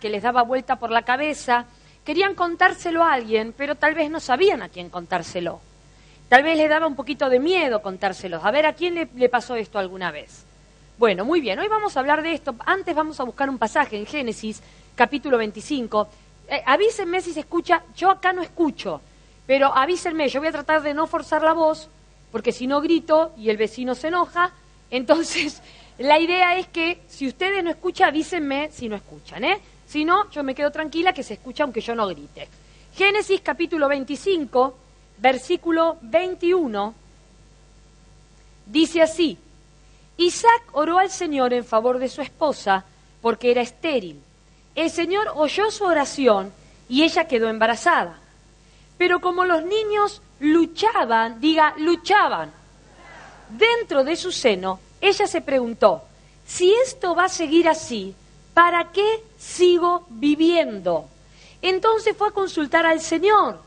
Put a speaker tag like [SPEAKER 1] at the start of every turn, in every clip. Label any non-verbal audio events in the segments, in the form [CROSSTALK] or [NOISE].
[SPEAKER 1] que les daba vuelta por la cabeza, querían contárselo a alguien, pero tal vez no sabían a quién contárselo. Tal vez les daba un poquito de miedo contárselos. A ver, ¿a quién le, le pasó esto alguna vez? Bueno, muy bien, hoy vamos a hablar de esto. Antes vamos a buscar un pasaje en Génesis, capítulo 25. Eh, avísenme si se escucha, yo acá no escucho, pero avísenme, yo voy a tratar de no forzar la voz, porque si no grito y el vecino se enoja, [LAUGHS] entonces la idea es que si ustedes no escuchan, avísenme si no escuchan, ¿eh? Si no, yo me quedo tranquila que se escucha aunque yo no grite. Génesis capítulo 25, versículo 21, dice así, Isaac oró al Señor en favor de su esposa porque era estéril. El Señor oyó su oración y ella quedó embarazada. Pero como los niños luchaban, diga, luchaban, dentro de su seno, ella se preguntó, si esto va a seguir así, ¿para qué sigo viviendo? Entonces fue a consultar al Señor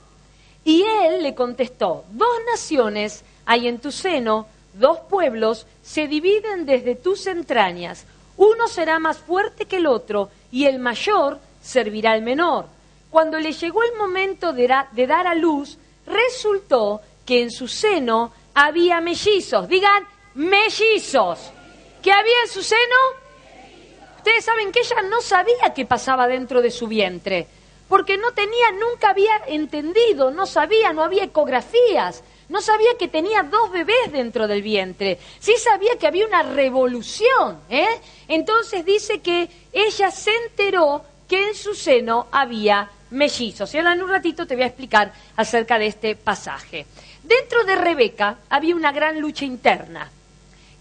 [SPEAKER 1] y él le contestó, dos naciones hay en tu seno, dos pueblos se dividen desde tus entrañas, uno será más fuerte que el otro y el mayor servirá al menor. Cuando le llegó el momento de, dar a luz, resultó que en su seno había mellizos. Digan, mellizos. ¿Qué había en su seno? Ustedes saben que ella no sabía qué pasaba dentro de su vientre, porque no tenía, nunca había entendido, no sabía, no había ecografías, no sabía que tenía dos bebés dentro del vientre, sí sabía que había una revolución, ¿eh? Entonces dice que ella se enteró que en su seno había mellizos. Y ahora en un ratito te voy a explicar acerca de este pasaje. Dentro de Rebeca había una gran lucha interna.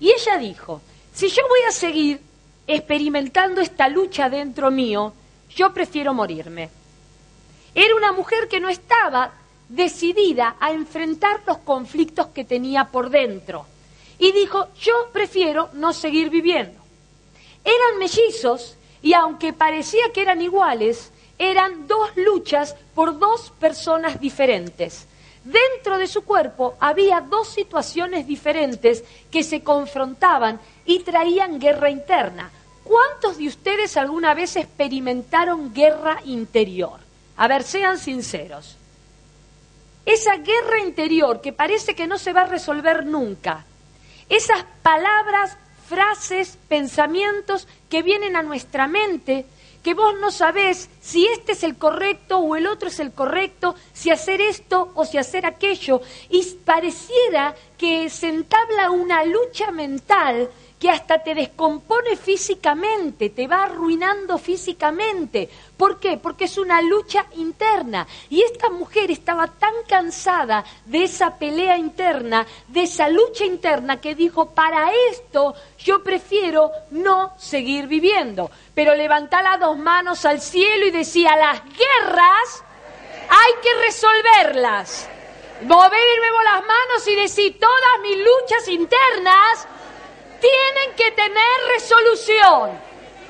[SPEAKER 1] Y ella dijo, si yo voy a seguir experimentando esta lucha dentro mío, yo prefiero morirme. Era una mujer que no estaba decidida a enfrentar los conflictos que tenía por dentro. Y dijo, yo prefiero no seguir viviendo. Eran mellizos y aunque parecía que eran iguales, eran dos luchas por dos personas diferentes. Dentro de su cuerpo había dos situaciones diferentes que se confrontaban y traían guerra interna. ¿Cuántos de ustedes alguna vez experimentaron guerra interior? A ver, sean sinceros. Esa guerra interior que parece que no se va a resolver nunca. Esas palabras, frases, pensamientos que vienen a nuestra mente que vos no sabés si este es el correcto o el otro es el correcto, si hacer esto o si hacer aquello. Y pareciera que se entabla una lucha mental que hasta te descompone físicamente, te va arruinando físicamente. ¿Por qué? Porque es una lucha interna. Y esta mujer estaba tan cansada de esa pelea interna, de esa lucha interna, que dijo, para esto yo prefiero no seguir viviendo. Pero levantá las dos manos al cielo y decía, las guerras hay que resolverlas. Moverme las manos y decir, todas mis luchas internas tienen que tener resolución.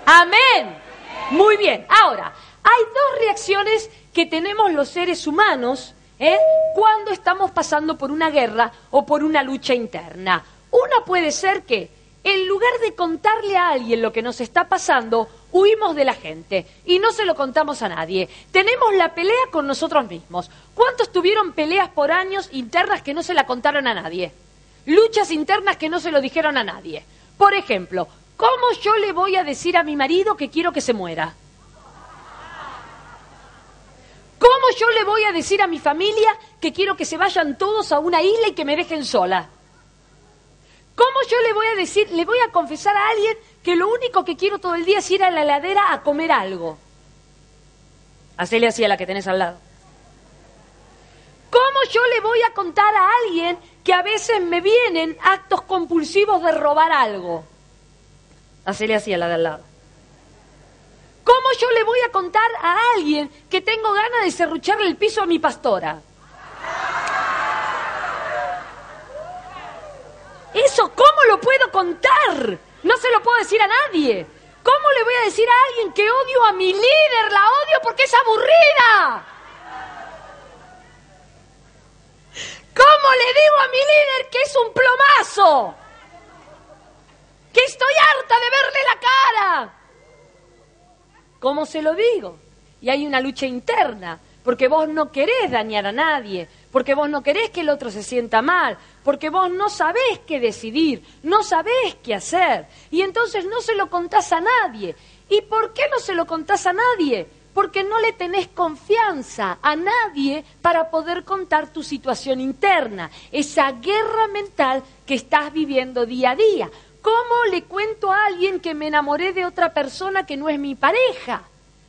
[SPEAKER 1] Amén. Muy bien. Ahora, hay dos reacciones que tenemos los seres humanos ¿eh? cuando estamos pasando por una guerra o por una lucha interna. Una puede ser que, en lugar de contarle a alguien lo que nos está pasando, huimos de la gente y no se lo contamos a nadie. Tenemos la pelea con nosotros mismos. ¿Cuántos tuvieron peleas por años internas que no se la contaron a nadie? Luchas internas que no se lo dijeron a nadie. Por ejemplo, ¿cómo yo le voy a decir a mi marido que quiero que se muera? ¿Cómo yo le voy a decir a mi familia que quiero que se vayan todos a una isla y que me dejen sola? ¿Cómo yo le voy a decir, le voy a confesar a alguien que lo único que quiero todo el día es ir a la heladera a comer algo? Hacele así a la que tenés al lado. ¿Cómo yo le voy a contar a alguien que a veces me vienen actos compulsivos de robar algo? Hacele así a la de al lado. ¿Cómo yo le voy a contar a alguien que tengo ganas de serrucharle el piso a mi pastora? Eso, ¿cómo lo puedo contar? No se lo puedo decir a nadie. ¿Cómo le voy a decir a alguien que odio a mi líder? La odio porque es aburrida. ¿Cómo le digo a mi líder que es un plomazo? Que estoy harta de verle la cara. ¿cómo se lo digo? Y hay una lucha interna, porque vos no querés dañar a nadie, porque vos no querés que el otro se sienta mal, porque vos no sabés qué decidir, no sabés qué hacer, y entonces no se lo contás a nadie. ¿Y por qué no se lo contás a nadie? Porque no le tenés confianza a nadie para poder contar tu situación interna, esa guerra mental que estás viviendo día a día. ¿Cómo le cuento a alguien que me enamoré de otra persona que no es mi pareja?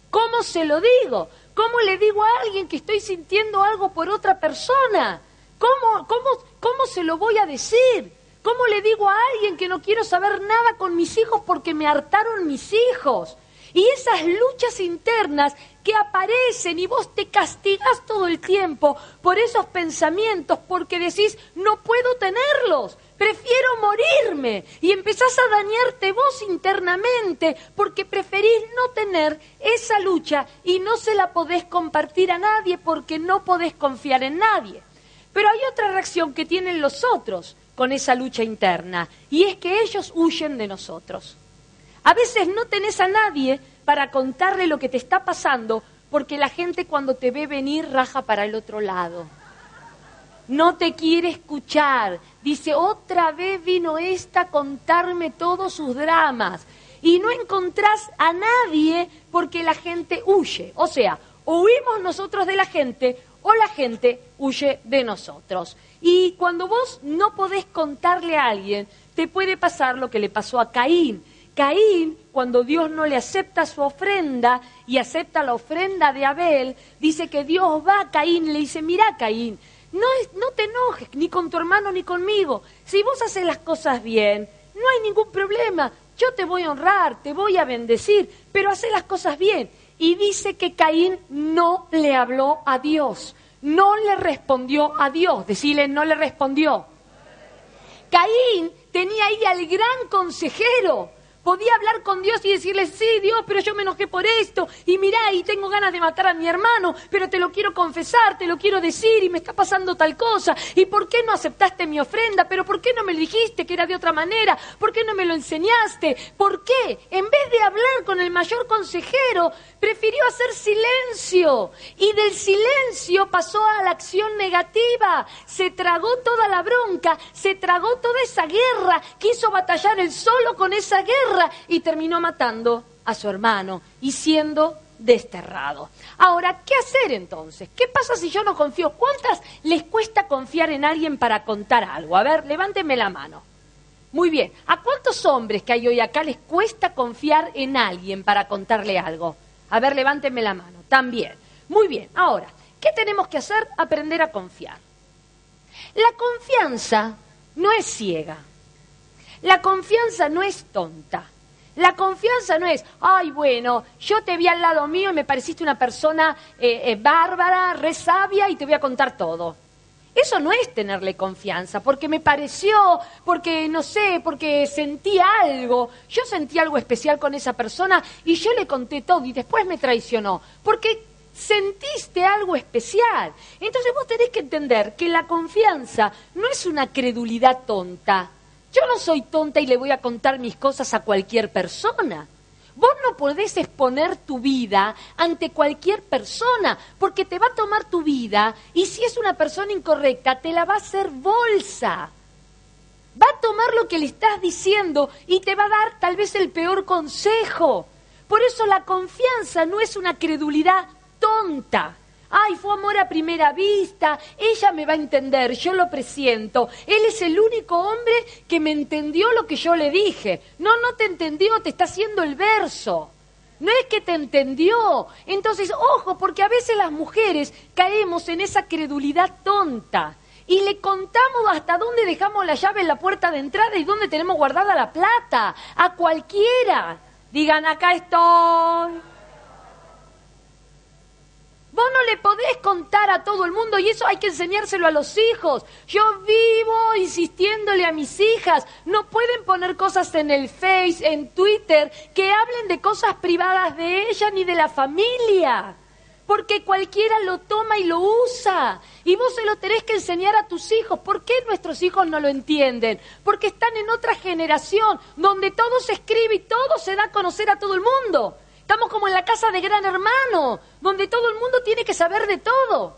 [SPEAKER 1] ¿Cómo se lo digo? ¿Cómo le digo a alguien que estoy sintiendo algo por otra persona? ¿Cómo, cómo, cómo se lo voy a decir? ¿Cómo le digo a alguien que no quiero saber nada con mis hijos porque me hartaron mis hijos? Y esas luchas internas que aparecen y vos te castigas todo el tiempo por esos pensamientos porque decís, no puedo tenerlos, prefiero morirme y empezás a dañarte vos internamente porque preferís no tener esa lucha y no se la podés compartir a nadie porque no podés confiar en nadie. Pero hay otra reacción que tienen los otros con esa lucha interna y es que ellos huyen de nosotros. A veces no tenés a nadie para contarle lo que te está pasando porque la gente cuando te ve venir raja para el otro lado no te quiere escuchar. Dice, otra vez vino esta a contarme todos sus dramas. Y no encontrás a nadie porque la gente huye. O sea, huimos nosotros de la gente o la gente huye de nosotros. Y cuando vos no podés contarle a alguien, te puede pasar lo que le pasó a Caín. Caín, cuando Dios no le acepta su ofrenda y acepta la ofrenda de Abel, dice que Dios va a Caín y le dice, mira Caín, no, no te enojes ni con tu hermano ni conmigo. Si vos haces las cosas bien, no hay ningún problema. Yo te voy a honrar, te voy a bendecir, pero hace las cosas bien. Y dice que Caín no le habló a Dios, no le respondió a Dios. Decirle, no le respondió. Caín tenía ahí al gran consejero, Podía hablar con Dios y decirle, sí, Dios, pero yo me enojé por esto, y mirá, y tengo ganas de matar a mi hermano, pero te lo quiero confesar, te lo quiero decir, y me está pasando tal cosa, y ¿por qué no aceptaste mi ofrenda? Pero ¿por qué no me dijiste que era de otra manera? ¿Por qué no me lo enseñaste? ¿Por qué? En vez de hablar con el mayor consejero, prefirió hacer silencio, y del silencio pasó a la acción negativa, se tragó toda la bronca, se tragó toda esa guerra, quiso batallar él solo con esa guerra, y terminó matando a su hermano y siendo desterrado. Ahora, ¿qué hacer entonces? ¿Qué pasa si yo no confío? ¿Cuántas les cuesta confiar en alguien para contar algo? A ver, levánteme la mano. Muy bien. ¿A cuántos hombres que hay hoy acá les cuesta confiar en alguien para contarle algo? A ver, levánteme la mano. También. Muy bien. Ahora, ¿qué tenemos que hacer? Aprender a confiar. La confianza no es ciega. La confianza no es tonta. La confianza no es, ay, bueno, yo te vi al lado mío y me pareciste una persona eh, eh, bárbara, re sabia y te voy a contar todo. Eso no es tenerle confianza, porque me pareció, porque no sé, porque sentí algo. Yo sentí algo especial con esa persona y yo le conté todo y después me traicionó, porque sentiste algo especial. Entonces vos tenés que entender que la confianza no es una credulidad tonta. Yo no soy tonta y le voy a contar mis cosas a cualquier persona. Vos no podés exponer tu vida ante cualquier persona, porque te va a tomar tu vida y si es una persona incorrecta, te la va a hacer bolsa. Va a tomar lo que le estás diciendo y te va a dar tal vez el peor consejo. Por eso la confianza no es una credulidad tonta. Ay, fue amor a primera vista, ella me va a entender, yo lo presiento. Él es el único hombre que me entendió lo que yo le dije. No, no te entendió, te está haciendo el verso. No es que te entendió. Entonces, ojo, porque a veces las mujeres caemos en esa credulidad tonta y le contamos hasta dónde dejamos la llave en la puerta de entrada y dónde tenemos guardada la plata. A cualquiera. Digan, acá estoy. Vos no le podés contar a todo el mundo y eso hay que enseñárselo a los hijos. Yo vivo insistiéndole a mis hijas, no pueden poner cosas en el Face, en Twitter, que hablen de cosas privadas de ella ni de la familia. Porque cualquiera lo toma y lo usa. Y vos se lo tenés que enseñar a tus hijos. ¿Por qué nuestros hijos no lo entienden? Porque están en otra generación donde todo se escribe y todo se da a conocer a todo el mundo Estamos como en la casa de gran hermano, donde todo el mundo tiene que saber de todo.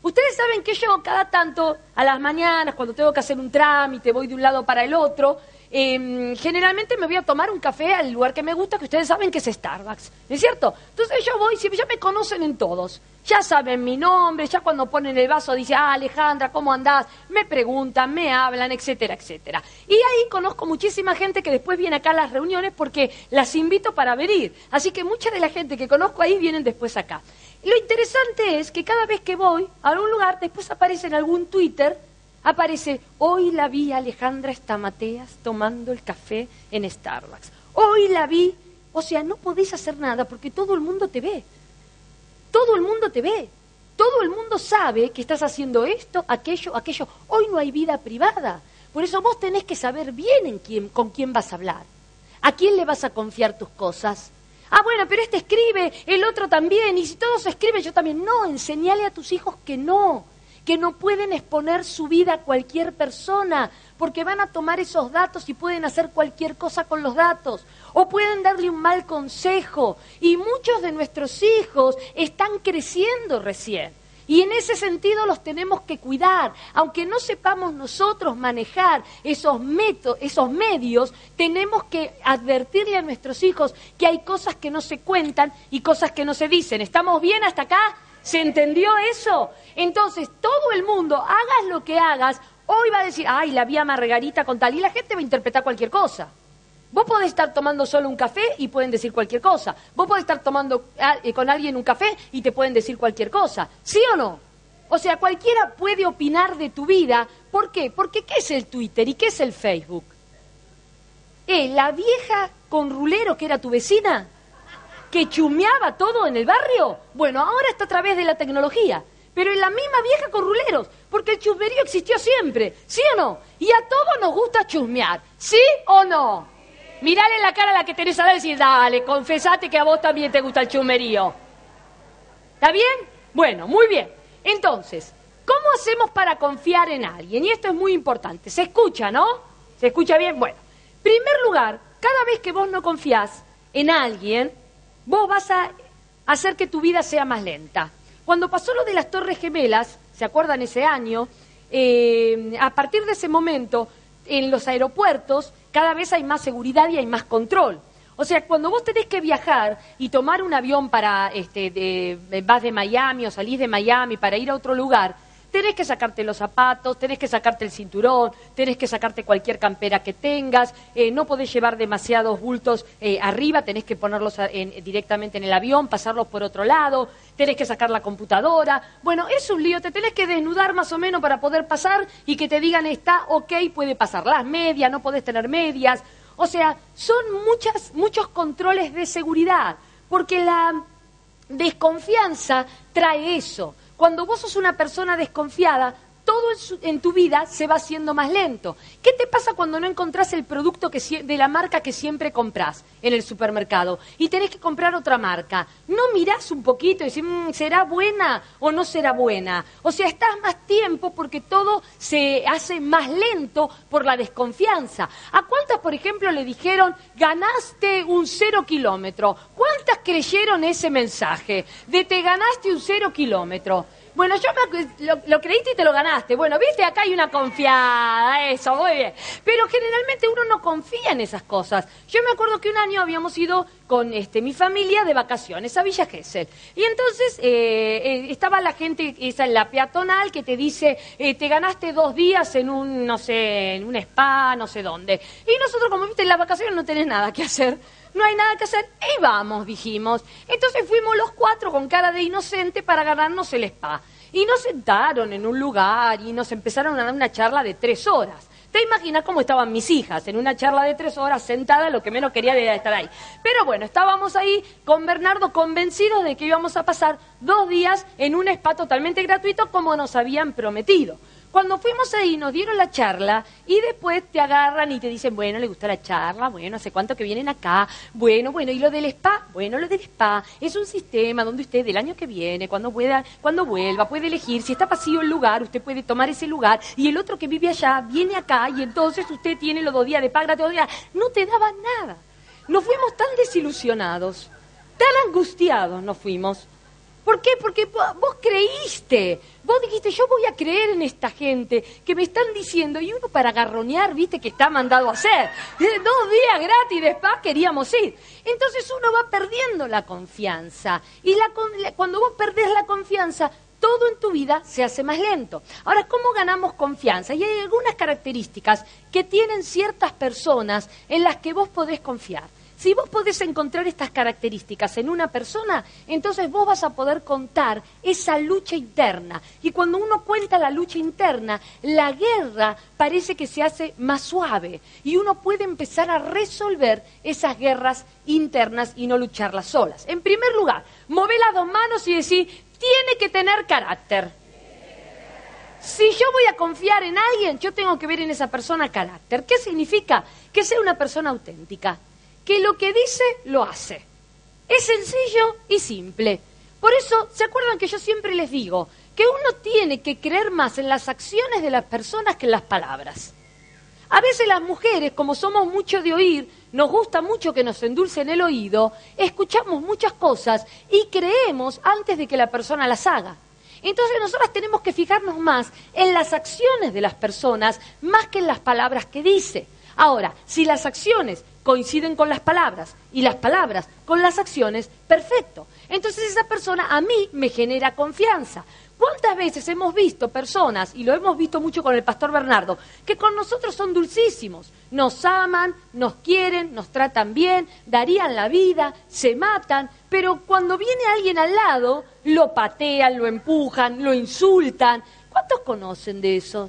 [SPEAKER 1] Ustedes saben que yo cada tanto, a las mañanas, cuando tengo que hacer un trámite, voy de un lado para el otro, Em, generalmente me voy a tomar un café al lugar que me gusta, que ustedes saben que es Starbucks, ¿no es cierto? Entonces yo voy, ya me conocen en todos, ya saben mi nombre, ya cuando ponen el vaso dicen, ah, Alejandra, ¿cómo andás? Me preguntan, me hablan, etcétera, etcétera. Y ahí conozco muchísima gente que después viene acá a las reuniones porque las invito para venir. Así que mucha de la gente que conozco ahí vienen después acá. Lo interesante es que cada vez que voy a algún lugar, después aparece en algún Twitter Aparece, hoy la vi Alejandra Estamateas tomando el café en Starbucks. Hoy la vi. O sea, no podés hacer nada porque todo el mundo te ve. Todo el mundo te ve. Todo el mundo sabe que estás haciendo esto, aquello, aquello. Hoy no hay vida privada. Por eso vos tenés que saber bien en quién, con quién vas a hablar. ¿A quién le vas a confiar tus cosas? Ah, bueno, pero este escribe, el otro también, y si todos escriben, yo también. No, enseñale a tus hijos que no que no pueden exponer su vida a cualquier persona, porque van a tomar esos datos y pueden hacer cualquier cosa con los datos, o pueden darle un mal consejo. Y muchos de nuestros hijos están creciendo recién. Y en ese sentido los tenemos que cuidar. Aunque no sepamos nosotros manejar esos, esos medios, tenemos que advertirle a nuestros hijos que hay cosas que no se cuentan y cosas que no se dicen. ¿Estamos bien hasta acá? ¿Se entendió eso? Entonces, todo el mundo, hagas lo que hagas, hoy va a decir, ay, la vía Margarita con tal, y la gente va a interpretar cualquier cosa. Vos podés estar tomando solo un café y pueden decir cualquier cosa. Vos podés estar tomando eh, con alguien un café y te pueden decir cualquier cosa. ¿Sí o no? O sea, cualquiera puede opinar de tu vida. ¿Por qué? Porque ¿qué es el Twitter y qué es el Facebook? ¿Eh, la vieja con rulero que era tu vecina? Que chumeaba todo en el barrio, bueno, ahora está a través de la tecnología. Pero en la misma vieja con ruleros, porque el chusmerío existió siempre, ¿sí o no? Y a todos nos gusta chusmear, ¿sí o no? Mirale la cara a la que tenés a decir, dale, confesate que a vos también te gusta el chusmerío. ¿Está bien? Bueno, muy bien. Entonces, ¿cómo hacemos para confiar en alguien? Y esto es muy importante. ¿Se escucha, no? ¿Se escucha bien? Bueno, primer lugar, cada vez que vos no confías en alguien, vos vas a hacer que tu vida sea más lenta. Cuando pasó lo de las Torres Gemelas, ¿se acuerdan ese año? Eh, a partir de ese momento, en los aeropuertos cada vez hay más seguridad y hay más control. O sea, cuando vos tenés que viajar y tomar un avión para, este, de, vas de Miami o salís de Miami para ir a otro lugar, tenés que sacarte los zapatos, tenés que sacarte el cinturón, tenés que sacarte cualquier campera que tengas, eh, no podés llevar demasiados bultos eh, arriba, tenés que ponerlos directamente en el avión, pasarlos por otro lado, tenés que sacar la computadora. Bueno, es un lío, te tenés que desnudar más o menos para poder pasar y que te digan está ok, puede pasar las medias, no podés tener medias. O sea, son muchas, muchos controles de seguridad, porque la desconfianza trae eso. Cuando vos sos una persona desconfiada, todo en, tu vida se va haciendo más lento. ¿Qué te pasa cuando no encontrás el producto de la marca que siempre compras en el supermercado y tenés que comprar otra marca? ¿No mirás un poquito y decís, mm, ¿será buena o no será buena? O sea, estás más tiempo porque todo se hace más lento por la desconfianza. ¿A cuántas, por ejemplo, le dijeron, ganaste un cero kilómetro? ¿Cuántas creyeron ese mensaje de te ganaste un cero kilómetro? Bueno, yo lo, creíste y te lo ganaste. Bueno, viste, acá hay una confiada, eso, muy bien. Pero generalmente uno no confía en esas cosas. Yo me acuerdo que un año habíamos ido con este, mi familia de vacaciones a Villa Gesell. Y entonces eh, eh, estaba la gente, esa en la peatonal, que te dice, eh, te ganaste dos días en un, no sé, en un spa, no sé dónde. Y nosotros, como viste, en las vacaciones no tenés nada que hacer no hay nada que hacer, y vamos, dijimos. Entonces fuimos los cuatro con cara de inocente para ganarnos el spa. Y nos sentaron en un lugar y nos empezaron a dar una charla de tres horas. Te imaginas cómo estaban mis hijas en una charla de tres horas sentadas, lo que menos quería era estar ahí. Pero bueno, estábamos ahí con Bernardo convencidos de que íbamos a pasar dos días en un spa totalmente gratuito como nos habían prometido. Cuando fuimos ahí nos dieron la charla y después te agarran y te dicen, bueno, le gusta la charla, bueno, hace cuánto que vienen acá, bueno, bueno, y lo del spa, bueno, lo del spa es un sistema donde usted el año que viene, cuando pueda, cuando vuelva, puede elegir, si está vacío el lugar, usted puede tomar ese lugar y el otro que vive allá viene acá y entonces usted tiene los dos días de paga, dos días, no te daban nada. Nos fuimos tan desilusionados tan angustiados nos fuimos. ¿Por qué? Porque vos creíste, vos dijiste, yo voy a creer en esta gente que me están diciendo, y uno para garronear, viste, que está mandado a hacer. Dos días gratis de spa queríamos ir. Entonces uno va perdiendo la confianza. Y la, cuando vos perdés la confianza, todo en tu vida se hace más lento. Ahora, ¿cómo ganamos confianza? Y hay algunas características que tienen ciertas personas en las que vos podés confiar. Si vos podés encontrar estas características en una persona, entonces vos vas a poder contar esa lucha interna. Y cuando uno cuenta la lucha interna, la guerra parece que se hace más suave y uno puede empezar a resolver esas guerras internas y no lucharlas solas. En primer lugar, mover las dos manos y decir, tiene que tener carácter. Si yo voy a confiar en alguien, yo tengo que ver en esa persona carácter. ¿Qué significa? Que sea una persona auténtica que lo que dice lo hace. Es sencillo y simple. Por eso, ¿se acuerdan que yo siempre les digo que uno tiene que creer más en las acciones de las personas que en las palabras? A veces las mujeres, como somos mucho de oír, nos gusta mucho que nos endulcen el oído, escuchamos muchas cosas y creemos antes de que la persona las haga. Entonces nosotras tenemos que fijarnos más en las acciones de las personas más que en las palabras que dice. Ahora, si las acciones coinciden con las palabras y las palabras con las acciones, perfecto. Entonces esa persona a mí me genera confianza. ¿Cuántas veces hemos visto personas, y lo hemos visto mucho con el pastor Bernardo, que con nosotros son dulcísimos? Nos aman, nos quieren, nos tratan bien, darían la vida, se matan, pero cuando viene alguien al lado, lo patean, lo empujan, lo insultan. ¿Cuántos conocen de eso?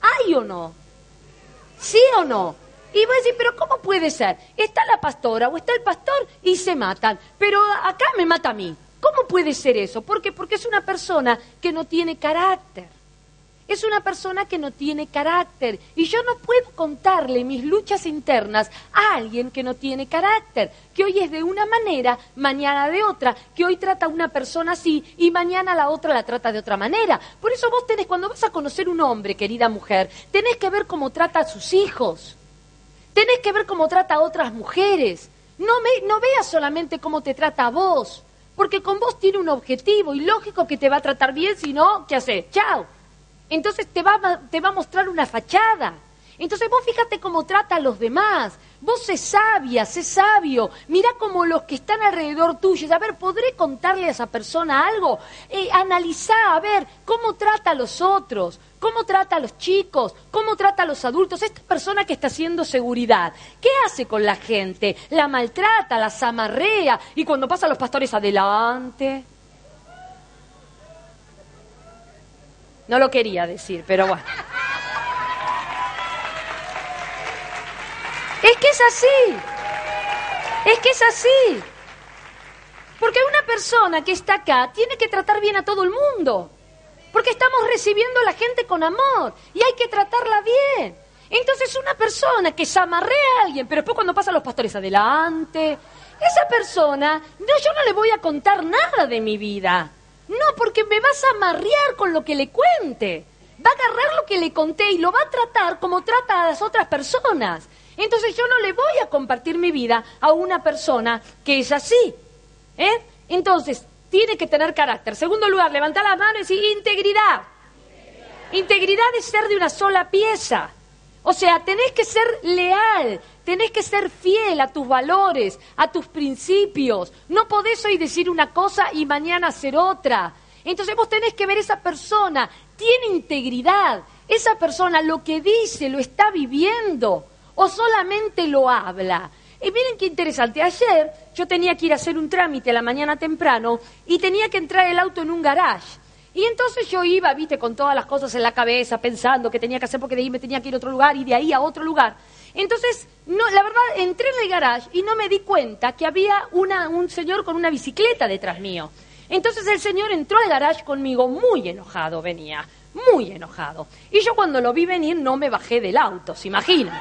[SPEAKER 1] ¿Hay o no? ¿Sí o no? Y voy a decir, pero ¿cómo puede ser? Está la pastora o está el pastor y se matan, pero acá me mata a mí. ¿Cómo puede ser eso? ¿Por qué? Porque es una persona que no tiene carácter. Es una persona que no tiene carácter. Y yo no puedo contarle mis luchas internas a alguien que no tiene carácter, que hoy es de una manera, mañana de otra, que hoy trata a una persona así y mañana la otra la trata de otra manera. Por eso vos tenés, cuando vas a conocer un hombre, querida mujer, tenés que ver cómo trata a sus hijos Tenés que ver cómo trata a otras mujeres. No, me, no veas solamente cómo te trata a vos, porque con vos tiene un objetivo y lógico que te va a tratar bien, si no, ¿qué hace? Chao. Entonces te va, te va a mostrar una fachada. Entonces vos fíjate cómo trata a los demás. Vos sé sabia, sé sabio. Mira cómo los que están alrededor tuyo. A ver, ¿podré contarle a esa persona algo? Eh, analizá, a ver, cómo trata a los otros, cómo trata a los chicos, cómo trata a los adultos. Esta persona que está haciendo seguridad, ¿qué hace con la gente? La maltrata, la zamarrea. Y cuando pasan los pastores adelante. No lo quería decir, pero bueno. Es que es así. Es que es así. Porque una persona que está acá tiene que tratar bien a todo el mundo. Porque estamos recibiendo a la gente con amor y hay que tratarla bien. Entonces una persona que se amarrea a alguien, pero después cuando pasan los pastores adelante, esa persona, no, yo no le voy a contar nada de mi vida. No, porque me vas a amarrear con lo que le cuente. Va a agarrar lo que le conté y lo va a tratar como trata a las otras personas. Entonces yo no le voy a compartir mi vida a una persona que es así. ¿eh? Entonces, tiene que tener carácter. Segundo lugar, levantar la mano y decir integridad. Integridad es ser de una sola pieza. O sea, tenés que ser leal, tenés que ser fiel a tus valores, a tus principios. No podés hoy decir una cosa y mañana hacer otra. Entonces vos tenés que ver esa persona, tiene integridad, esa persona lo que dice lo está viviendo o solamente lo habla. Y miren qué interesante, ayer yo tenía que ir a hacer un trámite a la mañana temprano y tenía que entrar el auto en un garage. Y entonces yo iba, viste, con todas las cosas en la cabeza, pensando que tenía que hacer porque de ahí me tenía que ir a otro lugar y de ahí a otro lugar. Entonces, no, la verdad, entré en el garage y no me di cuenta que había un señor con una bicicleta detrás mío. Entonces el señor entró al garage conmigo muy enojado, venía, muy enojado. Y yo cuando lo vi venir no me bajé del auto, ¿se imaginan?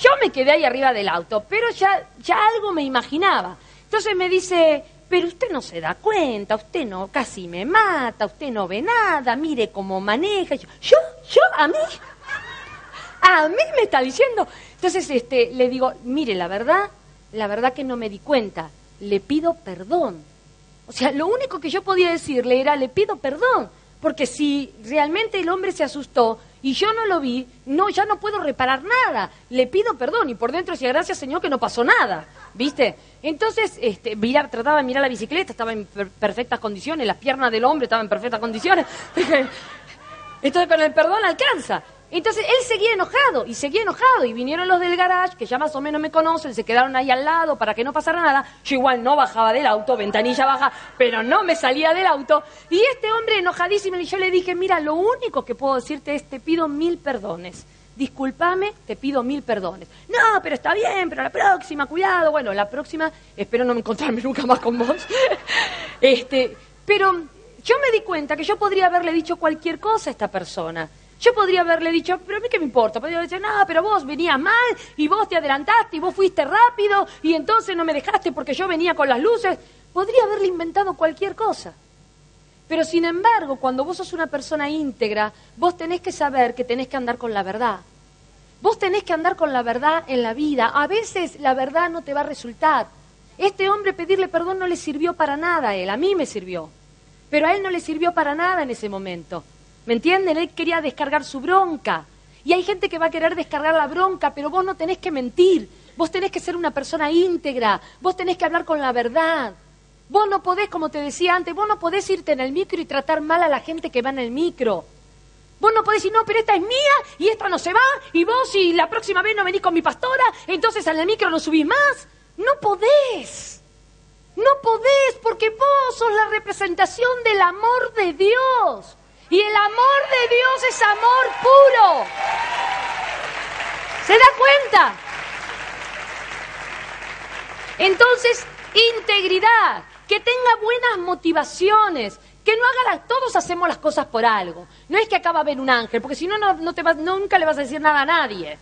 [SPEAKER 1] Yo me quedé ahí arriba del auto, pero ya, ya algo me imaginaba. Entonces me dice, pero usted no se da cuenta, usted no casi me mata, usted no ve nada, mire cómo maneja. Yo, yo, yo, a mí, a mí me está diciendo. Entonces este, le digo, mire, la verdad, la verdad que no me di cuenta. le pido perdón. O sea, lo único que yo podía decirle era, le pido perdón. Porque si realmente el hombre se asustó y yo no lo vi, no, ya no puedo reparar nada. Le pido perdón y por dentro decía, gracias Señor que no pasó nada. ¿Viste? Entonces, este, trataba de mirar la bicicleta, estaba en perfectas condiciones, las piernas del hombre estaban en perfectas condiciones. [LAUGHS] Entonces, con el perdón alcanza. Entonces él seguía enojado y seguía enojado y vinieron los del garage que ya más o menos me conocen, se quedaron ahí al lado para que no pasara nada. Yo igual no bajaba del auto, ventanilla baja, pero no me salía del auto. Y este hombre enojadísimo y yo le dije, mira, lo único que puedo decirte es te pido mil perdones. Disculpame, te pido mil perdones. No, pero está bien, pero la próxima, cuidado. Bueno, la próxima, espero no encontrarme nunca más con vos. [LAUGHS] este, pero yo me di cuenta que yo podría haberle dicho cualquier cosa a esta persona. Yo podría haberle dicho, pero a mí qué me importa. Podría decir, no, pero vos venías mal y vos te adelantaste y vos fuiste rápido y entonces no me dejaste porque yo venía con las luces. Podría haberle inventado cualquier cosa. Pero sin embargo, cuando vos sos una persona íntegra, vos tenés que saber que tenés que andar con la verdad. Vos tenés que andar con la verdad en la vida. A veces la verdad no te va a resultar. Este hombre pedirle perdón no le sirvió para nada a él, a mí me sirvió. Pero a él no le sirvió para nada en ese momento. ¿Me entienden? Él quería descargar su bronca. Y hay gente que va a querer descargar la bronca, pero vos no tenés que mentir. Vos tenés que ser una persona íntegra. Vos tenés que hablar con la verdad. Vos no podés, como te decía antes, vos no podés irte en el micro y tratar mal a la gente que va en el micro. Vos no podés decir, no, pero esta es mía y esta no se va, y vos y la próxima vez no venís con mi pastora, entonces al micro no subís más. No podés. No podés porque vos sos la representación del amor de Dios. Y el amor de Dios es amor puro. ¿Se da cuenta? Entonces, integridad, que tenga buenas motivaciones, que no haga las, todos hacemos las cosas por algo. No es que acaba de ver un ángel, porque si no, no, te nunca le vas a decir nada a nadie.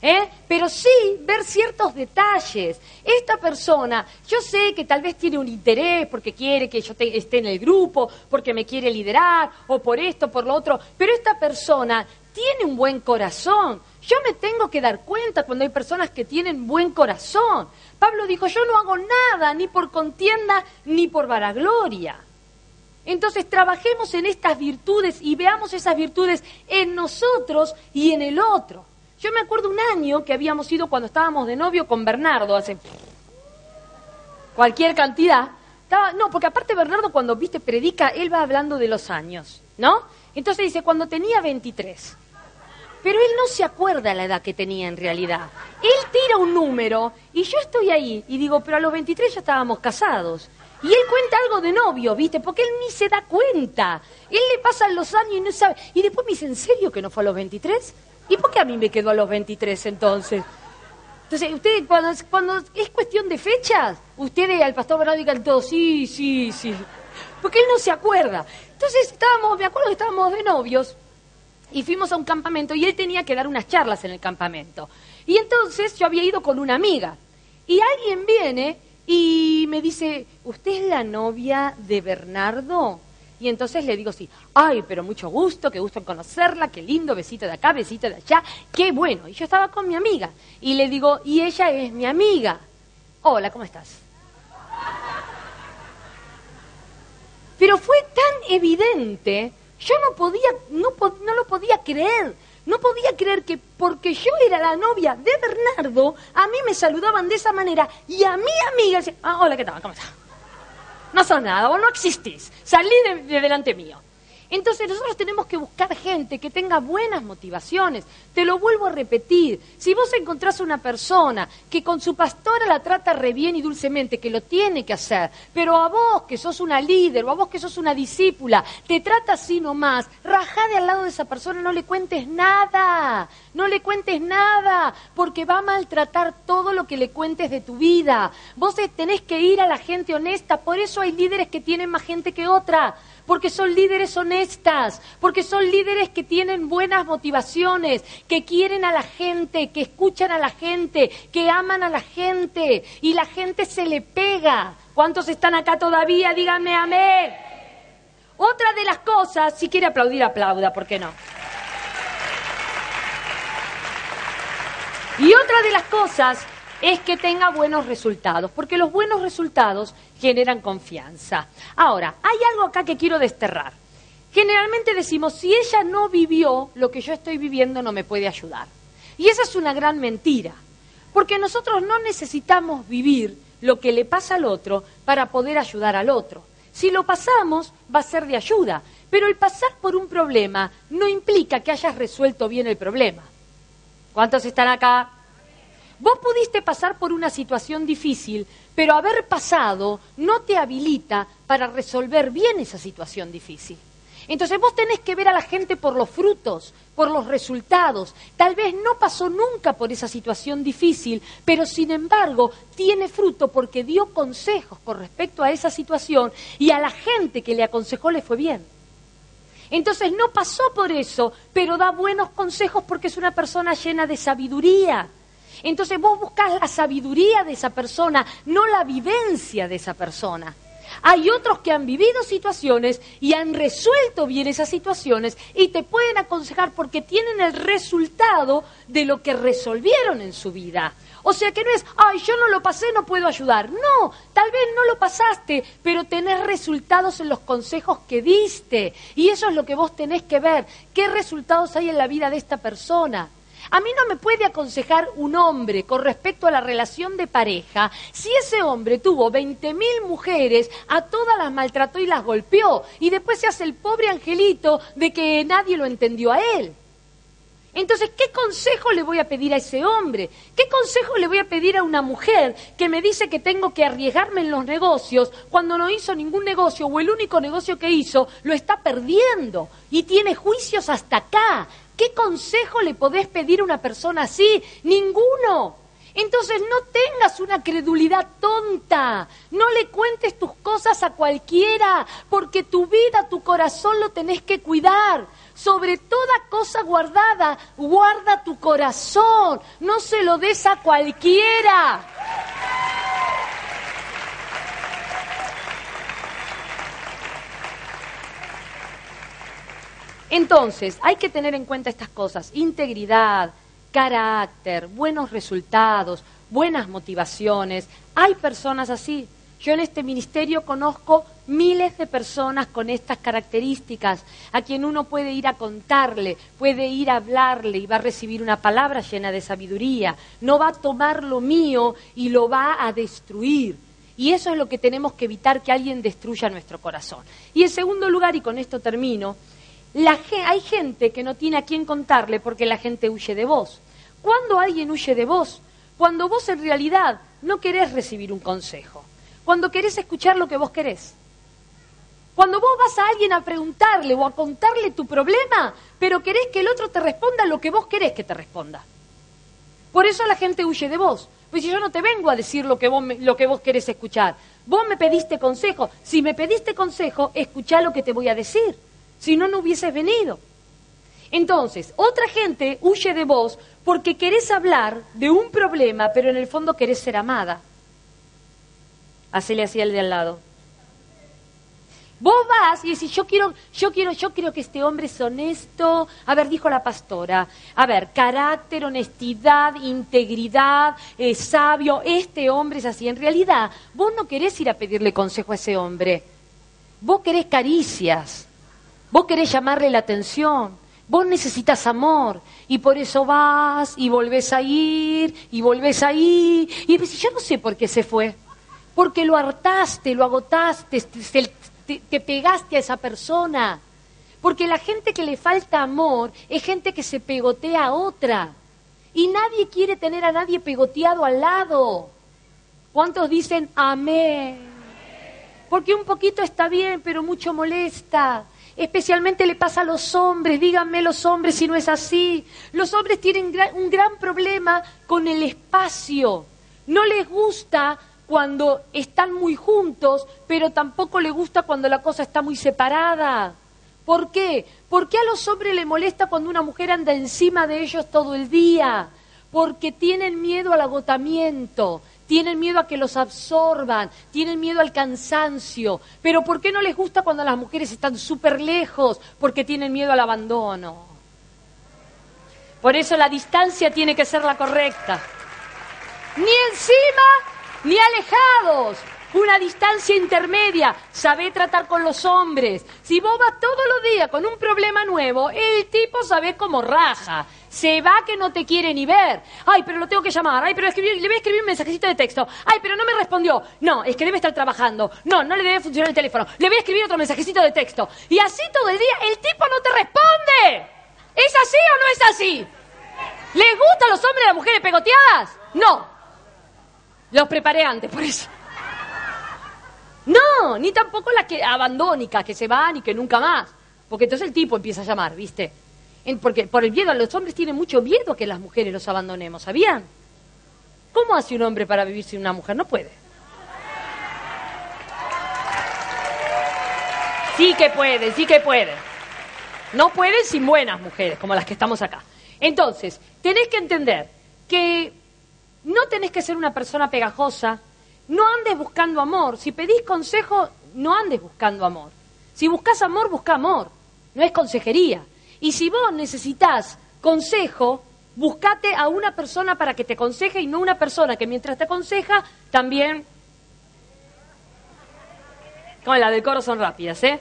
[SPEAKER 1] ¿Eh? Pero sí ver ciertos detalles. Esta persona, yo sé que tal vez tiene un interés porque quiere que yo esté en el grupo, porque me quiere liderar, o por esto, por lo otro, pero esta persona tiene un buen corazón. Yo me tengo que dar cuenta cuando hay personas que tienen buen corazón. Pablo dijo, yo no hago nada ni por contienda ni por vanagloria. Entonces trabajemos en estas virtudes y veamos esas virtudes en nosotros y en el otro. Yo me acuerdo un año que habíamos ido cuando estábamos de novio con Bernardo, hace cualquier cantidad. no, porque aparte Bernardo cuando, viste, predica, él va hablando de los años, ¿no? Entonces dice, cuando tenía 23. Pero él no se acuerda la edad que tenía en realidad. Él tira un número y yo estoy ahí y digo, pero a los 23 ya estábamos casados. Y él cuenta algo de novio, ¿viste? Porque él ni se da cuenta. Él le pasan los años y no sabe. Y después me dice, ¿en serio que no fue a los 23? ¿Y por qué a mí me quedó a los 23 entonces? Entonces, ustedes, cuando, es cuestión de fechas, ustedes al pastor Bernardo digan todo, sí, sí, sí. Porque él no se acuerda. Entonces, estábamos, me acuerdo que estábamos de novios y fuimos a un campamento y él tenía que dar unas charlas en el campamento. Y entonces yo había ido con una amiga. Y alguien viene y me dice, ¿usted es la novia de Bernardo? Y entonces le digo, sí, ay, pero mucho gusto, qué gusto en conocerla, qué lindo, besito de acá, besito de allá, qué bueno. Y yo estaba con mi amiga y le digo, y ella es mi amiga. Hola, ¿cómo estás? Pero fue tan evidente, yo no podía, no, no lo podía creer. No podía creer que porque yo era la novia de Bernardo, a mí me saludaban de esa manera y a mi amiga decía, ah, hola, ¿qué tal? ¿Cómo estás? No sos nada, vos no existís. Salí de, delante mío. Entonces nosotros tenemos que buscar gente que tenga buenas motivaciones. Te lo vuelvo a repetir. Si vos encontrás una persona que con su pastora la trata re bien y dulcemente, que lo tiene que hacer, pero a vos que sos una líder o a vos que sos una discípula, te trata así nomás, rajá de al lado de esa persona, no le cuentes nada. No le cuentes nada, porque va a maltratar todo lo que le cuentes de tu vida. Vos tenés que ir a la gente honesta, por eso hay líderes que tienen más gente que otra porque son líderes honestas, porque son líderes que tienen buenas motivaciones, que quieren a la gente, que escuchan a la gente, que aman a la gente y la gente se le pega. ¿Cuántos están acá todavía? Díganme amén. Otra de las cosas, si quiere aplaudir, aplauda, ¿por qué no? Y otra de las cosas es que tenga buenos resultados, porque los buenos resultados generan confianza. Ahora, hay algo acá que quiero desterrar. Generalmente decimos, si ella no vivió lo que yo estoy viviendo, no me puede ayudar. Y esa es una gran mentira, porque nosotros no necesitamos vivir lo que le pasa al otro para poder ayudar al otro. Si lo pasamos, va a ser de ayuda, pero el pasar por un problema no implica que hayas resuelto bien el problema. ¿Cuántos están acá? Vos pudiste pasar por una situación difícil, pero haber pasado no te habilita para resolver bien esa situación difícil. Entonces vos tenés que ver a la gente por los frutos, por los resultados. Tal vez no pasó nunca por esa situación difícil, pero sin embargo tiene fruto porque dio consejos con respecto a esa situación y a la gente que le aconsejó le fue bien. Entonces no pasó por eso, pero da buenos consejos porque es una persona llena de sabiduría. Entonces vos buscas la sabiduría de esa persona, no la vivencia de esa persona. Hay otros que han vivido situaciones y han resuelto bien esas situaciones y te pueden aconsejar porque tienen el resultado de lo que resolvieron en su vida. O sea que no es, ay, yo no lo pasé, no puedo ayudar. No, tal vez no lo pasaste, pero tenés resultados en los consejos que diste. Y eso es lo que vos tenés que ver. ¿Qué resultados hay en la vida de esta persona? A mí no me puede aconsejar un hombre con respecto a la relación de pareja si ese hombre tuvo 20.000 mujeres, a todas las maltrató y las golpeó, y después se hace el pobre angelito de que nadie lo entendió a él. Entonces, ¿qué consejo le voy a pedir a ese hombre? ¿Qué consejo le voy a pedir a una mujer que me dice que tengo que arriesgarme en los negocios cuando no hizo ningún negocio o el único negocio que hizo lo está perdiendo y tiene juicios hasta acá? ¿Qué consejo le podés pedir a una persona así? Ninguno. Entonces no tengas una credulidad tonta, no le cuentes tus cosas a cualquiera, porque tu vida, tu corazón lo tenés que cuidar. Sobre toda cosa guardada, guarda tu corazón, no se lo des a cualquiera. Entonces, hay que tener en cuenta estas cosas, integridad, carácter, buenos resultados, buenas motivaciones. Hay personas así. Yo en este ministerio conozco miles de personas con estas características, a quien uno puede ir a contarle, puede ir a hablarle y va a recibir una palabra llena de sabiduría. No va a tomar lo mío y lo va a destruir. Y eso es lo que tenemos que evitar que alguien destruya nuestro corazón. Y en segundo lugar, y con esto termino, hay gente que no tiene a quién contarle porque la gente huye de vos. ¿Cuándo alguien huye de vos? Cuando vos en realidad no querés recibir un consejo. Cuando querés escuchar lo que vos querés. Cuando vos vas a alguien a preguntarle o a contarle tu problema, pero querés que el otro te responda lo que vos querés que te responda. Por eso la gente huye de vos. Pues si yo no te vengo a decir lo que vos, lo que vos querés escuchar. Vos me pediste consejo. Si me pediste consejo, escuchá lo que te voy a decir si no, no hubieses venido. Entonces, otra gente huye de vos porque querés hablar de un problema, pero en el fondo querés ser amada. Hacele así al de al lado. Vos vas y decís, yo quiero, yo quiero, yo quiero que este hombre es honesto. A ver, dijo la pastora. A ver, carácter, honestidad, integridad, es sabio. Este hombre es así. En realidad, vos no querés ir a pedirle consejo a ese hombre. Vos querés caricias. Vos querés llamarle la atención, vos necesitas amor y por eso vas y volvés a ir y volvés a ir. Y yo no sé por qué se fue, porque lo hartaste, lo agotaste, te, te pegaste a esa persona. Porque la gente que le falta amor es gente que se pegotea a otra. Y nadie quiere tener a nadie pegoteado al lado. ¿Cuántos dicen amén? Porque un poquito está bien, pero mucho molesta. Especialmente le pasa a los hombres, díganme los hombres si no es así. Los hombres tienen un gran problema con el espacio. No les gusta cuando están muy juntos, pero tampoco les gusta cuando la cosa está muy separada. ¿Por qué? Porque a los hombres les molesta cuando una mujer anda encima de ellos todo el día, porque tienen miedo al agotamiento, tienen miedo a que los absorban, tienen miedo al cansancio. Pero ¿por qué no les gusta cuando las mujeres están súper lejos? Porque tienen miedo al abandono. Por eso la distancia tiene que ser la correcta. Ni encima, ni alejados. Una distancia intermedia. Sabe tratar con los hombres. Si vos vas todos los días con un problema nuevo, el tipo sabe cómo raja. Se va que no te quiere ni ver. Ay, pero lo tengo que llamar. Ay, pero le voy a escribir un mensajito de texto. Ay, pero no me respondió. No, es que debe estar trabajando. No, no le debe funcionar el teléfono. Le voy a escribir otro mensajito de texto. Y así todo el día el tipo no te responde. ¿Es así o no es así? ¿Les gustan los hombres y las mujeres pegoteadas? No. Los preparé antes, por eso. No, ni tampoco las que abandónicas, que se van y que nunca más. Porque entonces el tipo empieza a llamar, ¿viste? porque por el miedo, los hombres tienen mucho miedo que las mujeres los abandonemos, ¿sabían? ¿Cómo hace un hombre para vivir sin una mujer? No puede. Sí que puede, sí que puede. No puede sin buenas mujeres, como las que estamos acá. Entonces, tenés que entender que no tenés que ser una persona pegajosa, no andes buscando amor. Si pedís consejo, no andes buscando amor. Si buscas amor, busca amor. No es consejería. Y si vos necesitas consejo, buscate a una persona para que te aconseje y no una persona que mientras te aconseja también... Como la del coro son rápidas, ¿eh?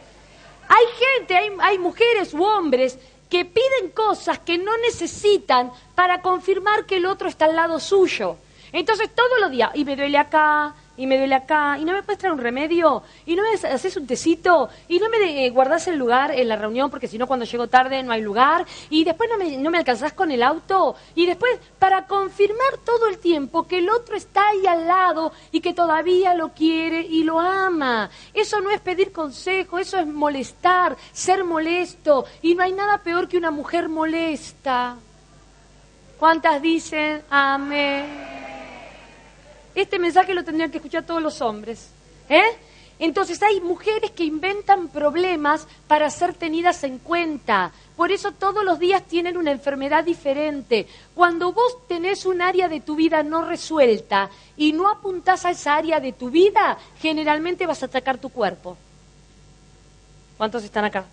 [SPEAKER 1] Hay gente, hay, hay mujeres u hombres que piden cosas que no necesitan para confirmar que el otro está al lado suyo. Entonces todos los días, y me duele acá, y me duele acá, y no me puedes traer un remedio, y no me haces un tecito, y no me eh, guardas el lugar en la reunión, porque si no cuando llego tarde no hay lugar, y después no me, no me alcanzás con el auto, y después para confirmar todo el tiempo que el otro está ahí al lado y que todavía lo quiere y lo ama. Eso no es pedir consejo, eso es molestar, ser molesto, y no hay nada peor que una mujer molesta. ¿Cuántas dicen amén? Este mensaje lo tendrían que escuchar todos los hombres. ¿eh? Entonces hay mujeres que inventan problemas para ser tenidas en cuenta. Por eso todos los días tienen una enfermedad diferente. Cuando vos tenés un área de tu vida no resuelta y no apuntás a esa área de tu vida, generalmente vas a atacar tu cuerpo. ¿Cuántos están acá?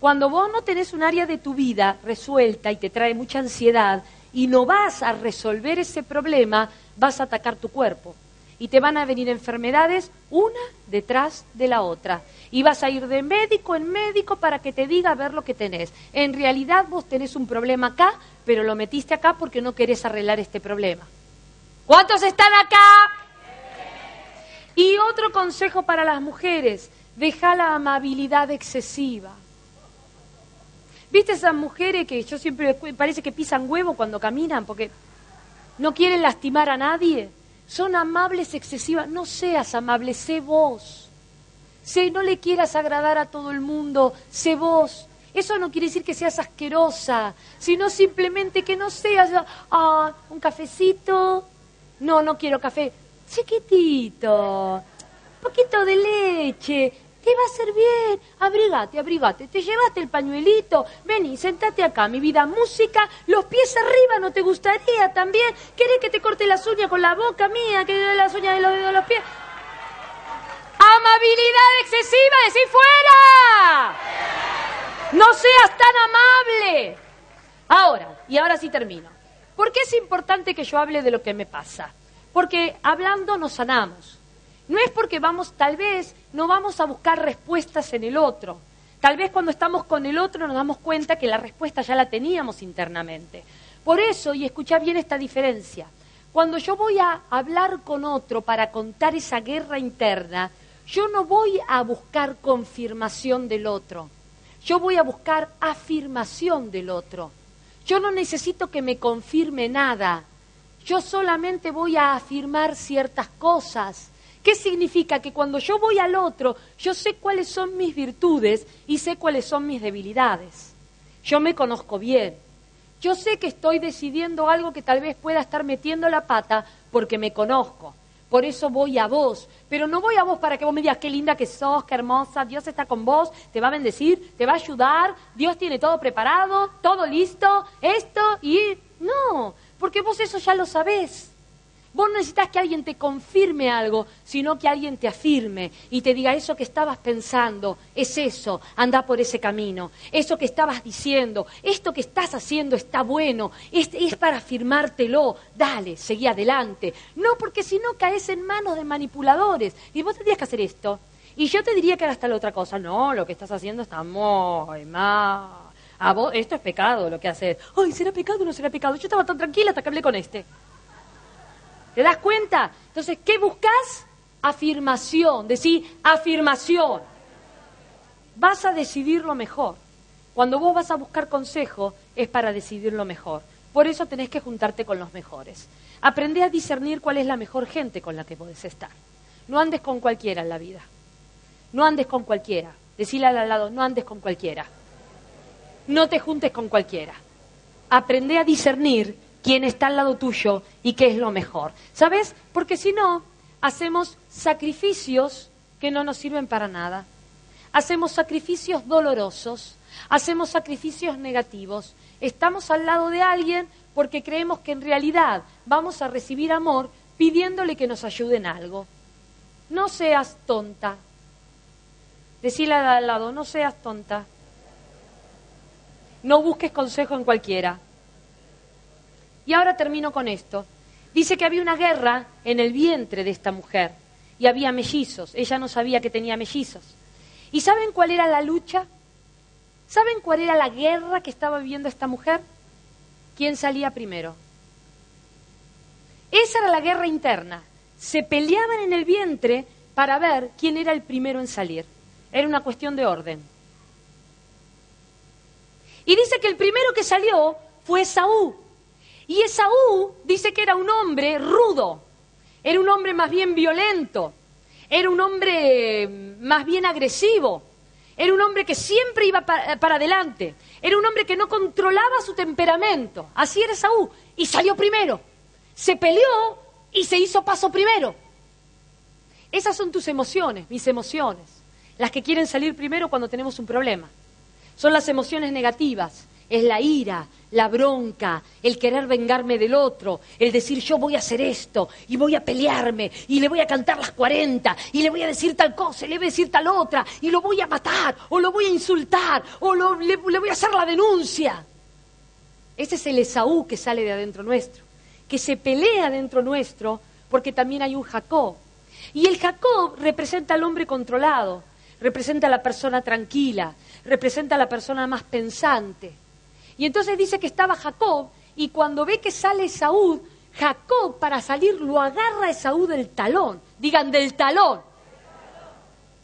[SPEAKER 1] Cuando vos no tenés un área de tu vida resuelta y te trae mucha ansiedad y no vas a resolver ese problema, vas a atacar tu cuerpo. Y te van a venir enfermedades una detrás de la otra. Y vas a ir de médico en médico para que te diga a ver lo que tenés. En realidad vos tenés un problema acá, pero lo metiste acá porque no querés arreglar este problema. ¿Cuántos están acá? Y otro consejo para las mujeres, deja la amabilidad excesiva. ¿Viste esas mujeres que yo siempre parece que pisan huevo cuando caminan? Porque no quieren lastimar a nadie, son amables excesivas. No seas amable, sé vos. Sé, no le quieras agradar a todo el mundo, sé vos. Eso no quiere decir que seas asquerosa, sino simplemente que no seas, ah, un cafecito. No, no quiero café. Chiquitito, poquito de leche, te va a hacer bien. Abrigate, abrigate. Te llevaste el pañuelito. Vení, sentate acá, mi vida. Música, los pies arriba, ¿no te gustaría también? ¿Querés que te corte las uñas con la boca mía? Que las uñas de los dedos de los pies. Amabilidad excesiva, decir fuera. No seas tan amable. Ahora, y ahora sí termino. ¿Por qué es importante que yo hable de lo que me pasa? Porque hablando nos sanamos. No es porque vamos, tal vez, no vamos a buscar respuestas en el otro. Tal vez cuando estamos con el otro nos damos cuenta que la respuesta ya la teníamos internamente. Por eso, y escucha bien esta diferencia, cuando yo voy a hablar con otro para contar esa guerra interna, yo no voy a buscar confirmación del otro, yo voy a buscar afirmación del otro. Yo no necesito que me confirme nada, yo solamente voy a afirmar ciertas cosas ¿Qué significa? Que cuando yo voy al otro, yo sé cuáles son mis virtudes y sé cuáles son mis debilidades. Yo me conozco bien. Yo sé que estoy decidiendo algo que tal vez pueda estar metiendo la pata porque me conozco. Por eso voy a vos. Pero no voy a vos para que vos me digas qué linda que sos, qué hermosa, Dios está con vos, te va a bendecir, te va a ayudar, Dios tiene todo preparado, todo listo, esto y... No, porque vos eso ya lo sabés. Vos no necesitas que alguien te confirme algo, sino que alguien te afirme y te diga eso que estabas pensando, es eso, anda por ese camino, eso que estabas diciendo, esto que estás haciendo está bueno, es, es para afirmártelo, dale, seguí adelante. No, porque si no caes en manos de manipuladores y vos tendrías que hacer esto. Y yo te diría que hagas tal otra cosa. No, lo que estás haciendo está muy mal. A vos, esto es pecado lo que haces. Ay, ¿será pecado o no será pecado? Yo estaba tan tranquila hasta que hablé con este. ¿Te das cuenta? Entonces, ¿qué buscas? Afirmación. Decir, afirmación. Vas a decidir lo mejor. Cuando vos vas a buscar consejo, es para decidir lo mejor. Por eso tenés que juntarte con los mejores. Aprende a discernir cuál es la mejor gente con la que podés estar. No andes con cualquiera en la vida. No andes con cualquiera. Decile al lado, no andes con cualquiera. No te juntes con cualquiera. Aprende a discernir quién está al lado tuyo y qué es lo mejor. ¿Sabes? Porque si no, hacemos sacrificios que no nos sirven para nada. Hacemos sacrificios dolorosos, hacemos sacrificios negativos. Estamos al lado de alguien porque creemos que en realidad vamos a recibir amor pidiéndole que nos ayude en algo. No seas tonta. Decile al lado, no seas tonta. No busques consejo en cualquiera. Y ahora termino con esto. Dice que había una guerra en el vientre de esta mujer y había mellizos. Ella no sabía que tenía mellizos. ¿Y saben cuál era la lucha? ¿Saben cuál era la guerra que estaba viviendo esta mujer? ¿Quién salía primero? Esa era la guerra interna. Se peleaban en el vientre para ver quién era el primero en salir. Era una cuestión de orden. Y dice que el primero que salió fue Saúl. Y Esaú dice que era un hombre rudo, era un hombre más bien violento, era un hombre mm, más bien agresivo, era un hombre que siempre iba para, adelante, era un hombre que no controlaba su temperamento. Así era Esaú. Y salió primero. Se peleó y se hizo paso primero. Esas son tus emociones, mis emociones, las que quieren salir primero cuando tenemos un problema. Son las emociones negativas, es la ira, la bronca, el querer vengarme del otro, el decir yo voy a hacer esto y voy a pelearme y le voy a cantar las cuarenta y le voy a decir tal cosa y le voy a decir tal otra y lo voy a matar o lo voy a insultar o le, le voy a hacer la denuncia. Ese es el Esaú que sale de adentro nuestro, que se pelea dentro nuestro porque también hay un Jacob. Y el Jacob representa al hombre controlado, representa a la persona tranquila, representa a la persona más pensante. Y entonces dice que estaba Jacob y cuando ve que sale Esaú, Jacob para salir lo agarra a Esaú del talón. Digan del talón.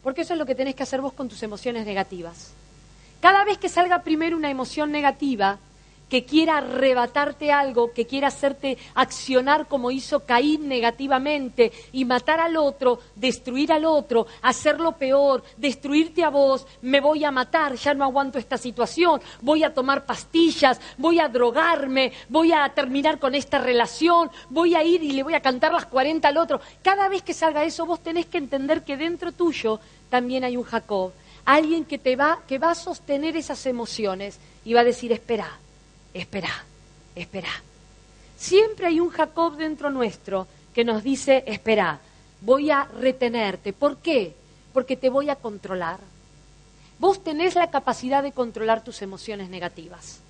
[SPEAKER 1] Porque eso es lo que tenés que hacer vos con tus emociones negativas. Cada vez que salga primero una emoción negativa, que quiera arrebatarte algo, que quiera hacerte accionar como hizo Caín negativamente y matar al otro, destruir al otro, hacerlo peor, destruirte a vos, me voy a matar, ya no aguanto esta situación, voy a tomar pastillas, voy a drogarme, voy a terminar con esta relación, voy a ir y le voy a cantar las 40 al otro. Cada vez que salga eso, vos tenés que entender que dentro tuyo también hay un Jacob, alguien que te va, que va a sostener esas emociones y va a decir, espera espera, espera. Siempre hay un Jacob dentro nuestro que nos dice, espera, voy a retenerte. ¿Por qué? Porque te voy a controlar. Vos tenés la capacidad de controlar tus emociones negativas.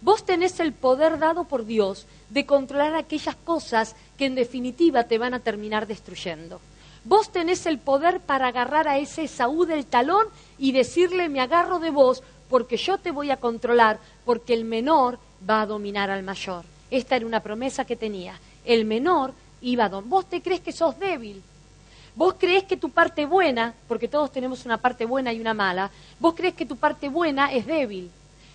[SPEAKER 1] Vos tenés el poder dado por Dios de controlar aquellas cosas que en definitiva te van a terminar destruyendo. Vos tenés el poder para agarrar a ese Saúl del talón y decirle, me agarro de vos porque yo te voy a controlar, porque el menor va a dominar al mayor. Esta era una promesa que tenía. El menor iba a dominar. Vos te crees que sos débil. Vos crees que tu parte buena, porque todos tenemos una parte buena y una mala, vos crees que tu parte buena es débil.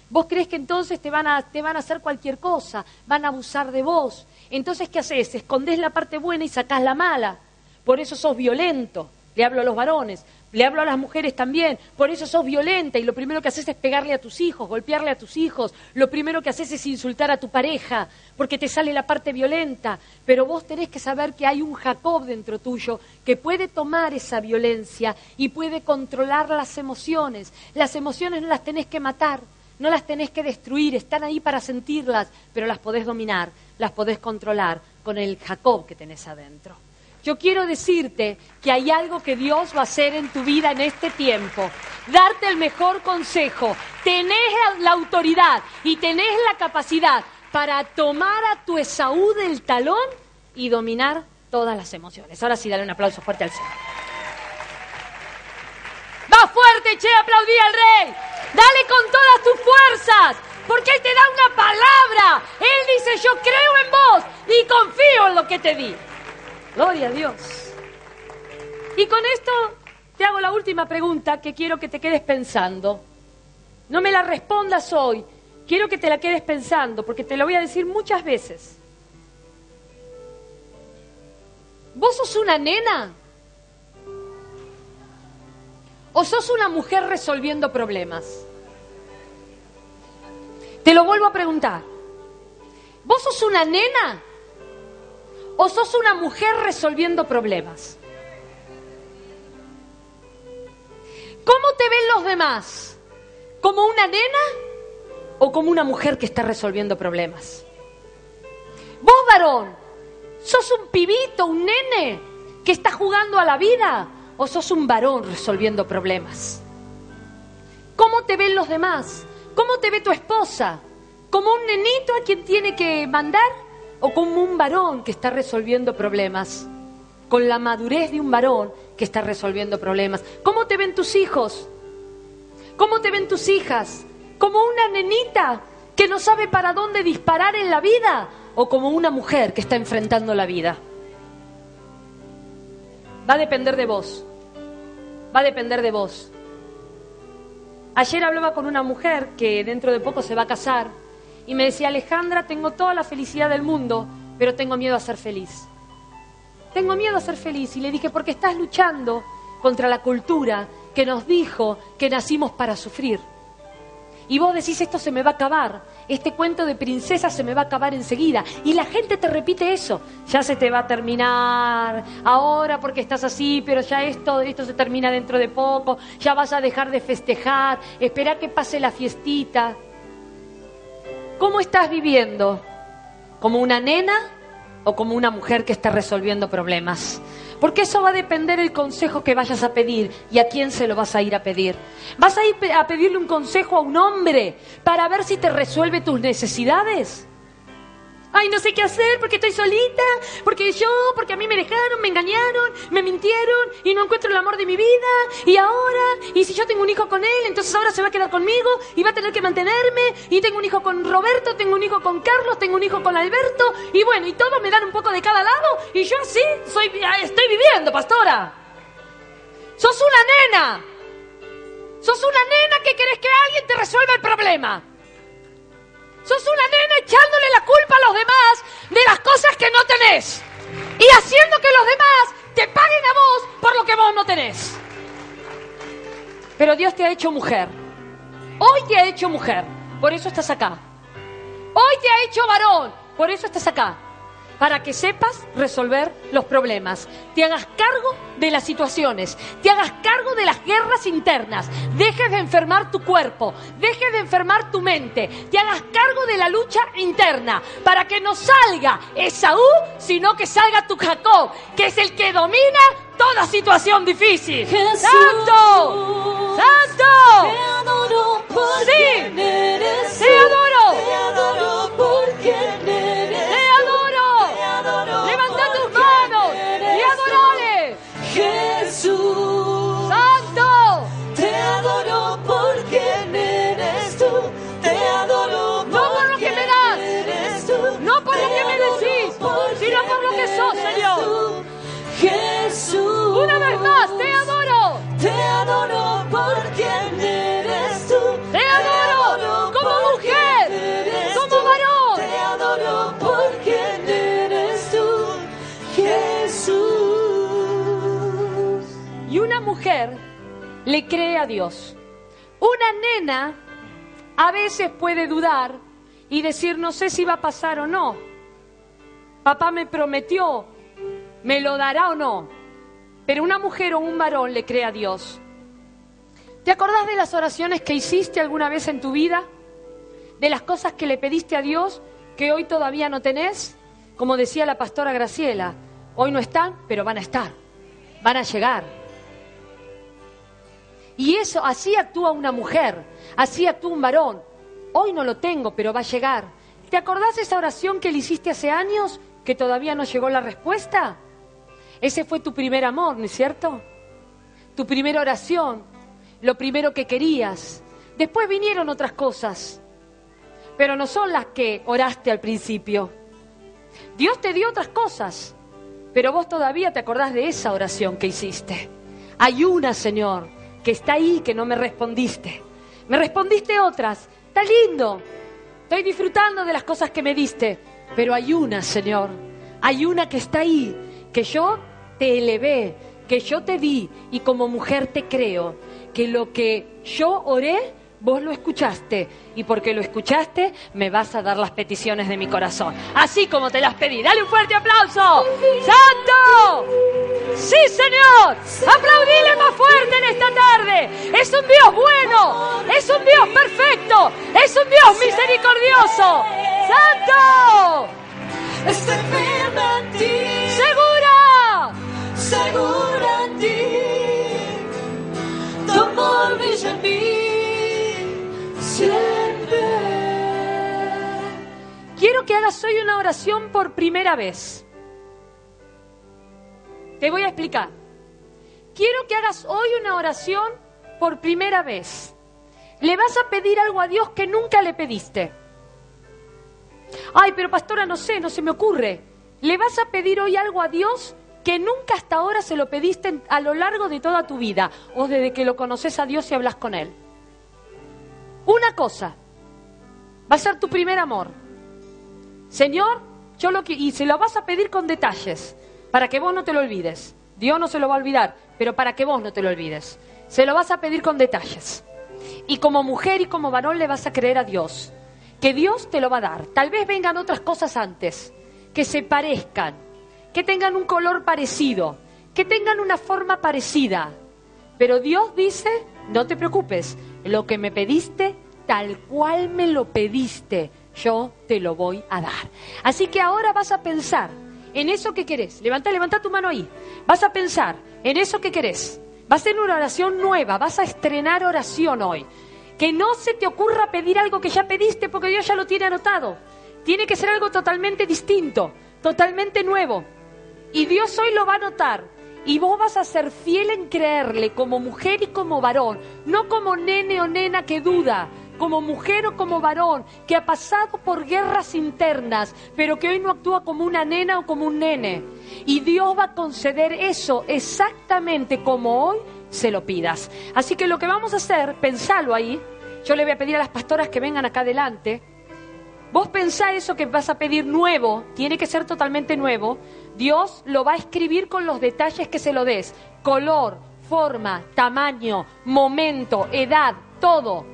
[SPEAKER 1] Vos crees que entonces te van a, te van a hacer cualquier cosa, van a abusar de vos. Entonces, ¿qué haces? Escondés la parte buena y sacás la mala. Por eso sos violento. Le hablo a los varones. Le hablo a las mujeres también, por eso sos violenta y lo primero que haces es pegarle a tus hijos, golpearle a tus hijos, lo primero que haces es insultar a tu pareja, porque te sale la parte violenta, pero vos tenés que saber que hay un Jacob dentro tuyo que puede tomar esa violencia y puede controlar las emociones. Las emociones no las tenés que matar, no las tenés que destruir, están ahí para sentirlas, pero las podés dominar, las podés controlar con el Jacob que tenés adentro. Yo quiero decirte que hay algo que Dios va a hacer en tu vida en este tiempo. Darte el mejor consejo. Tenés la autoridad y tenés la capacidad para tomar a tu Esaú del talón y dominar todas las emociones. Ahora sí, dale un aplauso fuerte al Señor. Va fuerte, che, aplaudí al rey. Dale con todas tus fuerzas, porque Él te da una palabra. Él dice, yo creo en vos y confío en lo que te di. Gloria a Dios. Y con esto te hago la última pregunta que quiero que te quedes pensando. No me la respondas hoy, quiero que te la quedes pensando, porque te lo voy a decir muchas veces. ¿Vos sos una nena? ¿O sos una mujer resolviendo problemas? Te lo vuelvo a preguntar. ¿Vos sos una nena? ¿O sos una mujer resolviendo problemas? ¿Cómo te ven los demás? ¿Como una nena o como una mujer que está resolviendo problemas? Vos, varón, ¿sos un pibito, un nene que está jugando a la vida o sos un varón resolviendo problemas? ¿Cómo te ven los demás? ¿Cómo te ve tu esposa? ¿Como un nenito a quien tiene que mandar o como un varón que está resolviendo problemas, con la madurez de un varón que está resolviendo problemas. ¿Cómo te ven tus hijos? ¿Cómo te ven tus hijas? ¿Como una nenita que no sabe para dónde disparar en la vida? ¿O como una mujer que está enfrentando la vida? Va a depender de vos. Va a depender de vos. Ayer hablaba con una mujer que dentro de poco se va a casar y me decía, Alejandra, tengo toda la felicidad del mundo, pero tengo miedo a ser feliz. Tengo miedo a ser feliz. Y le dije, porque estás luchando contra la cultura que nos dijo que nacimos para sufrir. Y vos decís, esto se me va a acabar, este cuento de princesa se me va a acabar enseguida. Y la gente te repite eso, ya se te va a terminar, ahora porque estás así, pero ya esto, esto se termina dentro de poco, ya vas a dejar de festejar, espera que pase la fiestita. ¿Cómo estás viviendo? ¿Como una nena o como una mujer que está resolviendo problemas? Porque eso va a depender del consejo que vayas a pedir y a quién se lo vas a ir a pedir. ¿Vas a ir a pedirle un consejo a un hombre para ver si te resuelve tus necesidades? Ay, no sé qué hacer porque estoy solita, porque yo, porque a mí me dejaron, me engañaron, me mintieron y no encuentro el amor de mi vida. Y ahora, y si yo tengo un hijo con él, entonces ahora se va a quedar conmigo y va a tener que mantenerme. Y tengo un hijo con Roberto, tengo un hijo con Carlos, tengo un hijo con Alberto. Y bueno, y todos me dan un poco de cada lado. Y yo así soy, estoy viviendo, pastora. Sos una nena. Sos una nena que querés que alguien te resuelva el problema. Sos una nena echándole la culpa a los demás de las cosas que no tenés. Y haciendo que los demás te paguen a vos por lo que vos no tenés. Pero Dios te ha hecho mujer. Hoy te ha hecho mujer. Por eso estás acá. Hoy te ha hecho varón. Por eso estás acá para que sepas resolver los problemas, te hagas cargo de las situaciones, te hagas cargo de las guerras internas, dejes de enfermar tu cuerpo, dejes de enfermar tu mente, te hagas cargo de la lucha interna, para que no salga Esaú, sino que salga tu Jacob, que es el que domina toda situación difícil. ¡Santo! ¡Santo!
[SPEAKER 2] Te adoro
[SPEAKER 1] sí,
[SPEAKER 2] te
[SPEAKER 1] adoro.
[SPEAKER 2] Te adoro porque eres Jesús.
[SPEAKER 1] Una vez más, te adoro.
[SPEAKER 2] Te adoro porque eres tú.
[SPEAKER 1] Te adoro como mujer, como varón.
[SPEAKER 2] Te adoro porque eres tú, Jesús.
[SPEAKER 1] Y una mujer le cree a Dios. Una nena a veces puede dudar y decir, no sé si va a pasar o no. Papá me prometió, me lo dará o no. Pero una mujer o un varón le cree a Dios. ¿Te acordás de las oraciones que hiciste alguna vez en tu vida? ¿De las cosas que le pediste a Dios que hoy todavía no tenés? Como decía la pastora Graciela, hoy no están, pero van a estar, van a llegar. Y eso, así actúa una mujer, así actúa un varón. Hoy no lo tengo, pero va a llegar. ¿Te acordás de esa oración que le hiciste hace años que todavía no llegó la respuesta? Ese fue tu primer amor, ¿no es cierto? Tu primera oración, lo primero que querías. Después vinieron otras cosas, pero no son las que oraste al principio. Dios te dio otras cosas, pero vos todavía te acordás de esa oración que hiciste. Hay una, Señor, que está ahí que no me respondiste. Me respondiste otras. Está lindo. Estoy disfrutando de las cosas que me diste. Pero hay una, Señor. Hay una que está ahí, que yo te elevé, que yo te di y como mujer te creo que lo que yo oré Vos lo escuchaste y porque lo escuchaste me vas a dar las peticiones de mi corazón. Así como te las pedí. Dale un fuerte aplauso. ¡Santo! Sí, Señor. Aplaudile más fuerte en esta tarde. Es un Dios bueno. Es un Dios perfecto. Es un Dios misericordioso. ¡Santo! Que hagas hoy una oración por primera vez. Te voy a explicar. Quiero que hagas hoy una oración por primera vez. Le vas a pedir algo a Dios que nunca le pediste. Ay, pero pastora, no sé, no se me ocurre. Le vas a pedir hoy algo a Dios que nunca hasta ahora se lo pediste a lo largo de toda tu vida o desde que lo conoces a Dios y hablas con Él. Una cosa, va a ser tu primer amor. Señor, yo lo que y se lo vas a pedir con detalles para que vos no te lo olvides. Dios no se lo va a olvidar, pero para que vos no te lo olvides. Se lo vas a pedir con detalles. Y como mujer y como varón le vas a creer a Dios, que Dios te lo va a dar. Tal vez vengan otras cosas antes, que se parezcan, que tengan un color parecido, que tengan una forma parecida. Pero Dios dice, no te preocupes, lo que me pediste, tal cual me lo pediste, yo te lo voy a dar. Así que ahora vas a pensar en eso que querés. Levanta, levanta tu mano ahí. Vas a pensar en eso que querés. Vas a hacer una oración nueva, vas a estrenar oración hoy. Que no se te ocurra pedir algo que ya pediste porque Dios ya lo tiene anotado. Tiene que ser algo totalmente distinto, totalmente nuevo. Y Dios hoy lo va a notar y vos vas a ser fiel en creerle como mujer y como varón, no como nene o nena que duda, como mujer o como varón, que ha pasado por guerras internas, pero que hoy no actúa como una nena o como un nene. Y Dios va a conceder eso exactamente como hoy se lo pidas. Así que lo que vamos a hacer, pensalo ahí. Yo le voy a pedir a las pastoras que vengan acá adelante. Vos pensá eso que vas a pedir nuevo, tiene que ser totalmente nuevo. Dios lo va a escribir con los detalles que se lo des. Color, forma, tamaño, momento, edad, todo,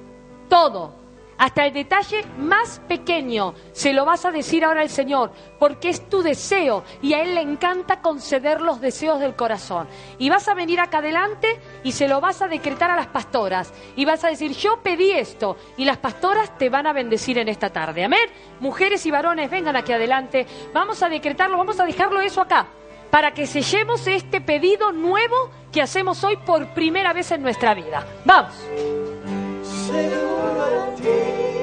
[SPEAKER 1] todo. Hasta el detalle más pequeño se lo vas a decir ahora al Señor, porque es tu deseo y a Él le encanta conceder los deseos del corazón. Y vas a venir acá adelante y se lo vas a decretar a las pastoras y vas a decir, yo pedí esto y las pastoras te van a bendecir en esta tarde. Amén. Mujeres y varones, vengan aquí adelante. Vamos a decretarlo, vamos a dejarlo eso acá para que sellemos este pedido nuevo que hacemos hoy por primera vez en nuestra vida. Vamos.
[SPEAKER 2] Senhor a ti.